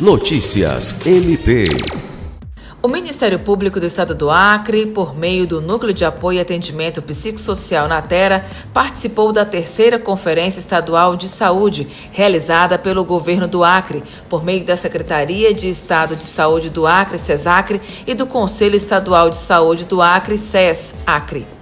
Notícias MP. O Ministério Público do Estado do Acre, por meio do Núcleo de Apoio e Atendimento Psicossocial na Terra, participou da terceira Conferência Estadual de Saúde, realizada pelo governo do Acre, por meio da Secretaria de Estado de Saúde do Acre, SESACRE, e do Conselho Estadual de Saúde do Acre, SES Acre.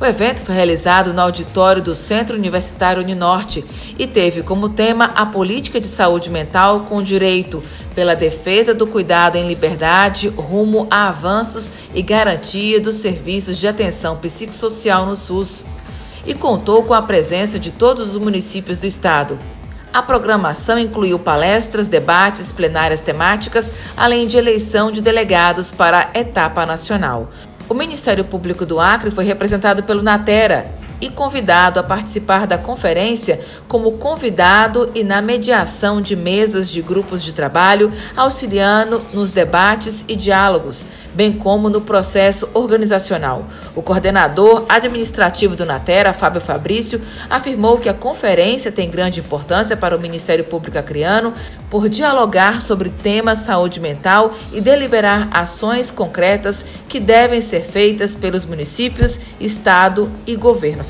O evento foi realizado no auditório do Centro Universitário Uninorte e teve como tema a política de saúde mental com direito pela defesa do cuidado em liberdade rumo a avanços e garantia dos serviços de atenção psicossocial no SUS. E contou com a presença de todos os municípios do estado. A programação incluiu palestras, debates, plenárias temáticas, além de eleição de delegados para a etapa nacional. O Ministério Público do Acre foi representado pelo Natera e convidado a participar da conferência como convidado e na mediação de mesas de grupos de trabalho, auxiliando nos debates e diálogos, bem como no processo organizacional. O coordenador administrativo do Natera, Fábio Fabrício, afirmou que a conferência tem grande importância para o Ministério Público Acreano por dialogar sobre temas saúde mental e deliberar ações concretas que devem ser feitas pelos municípios, Estado e governo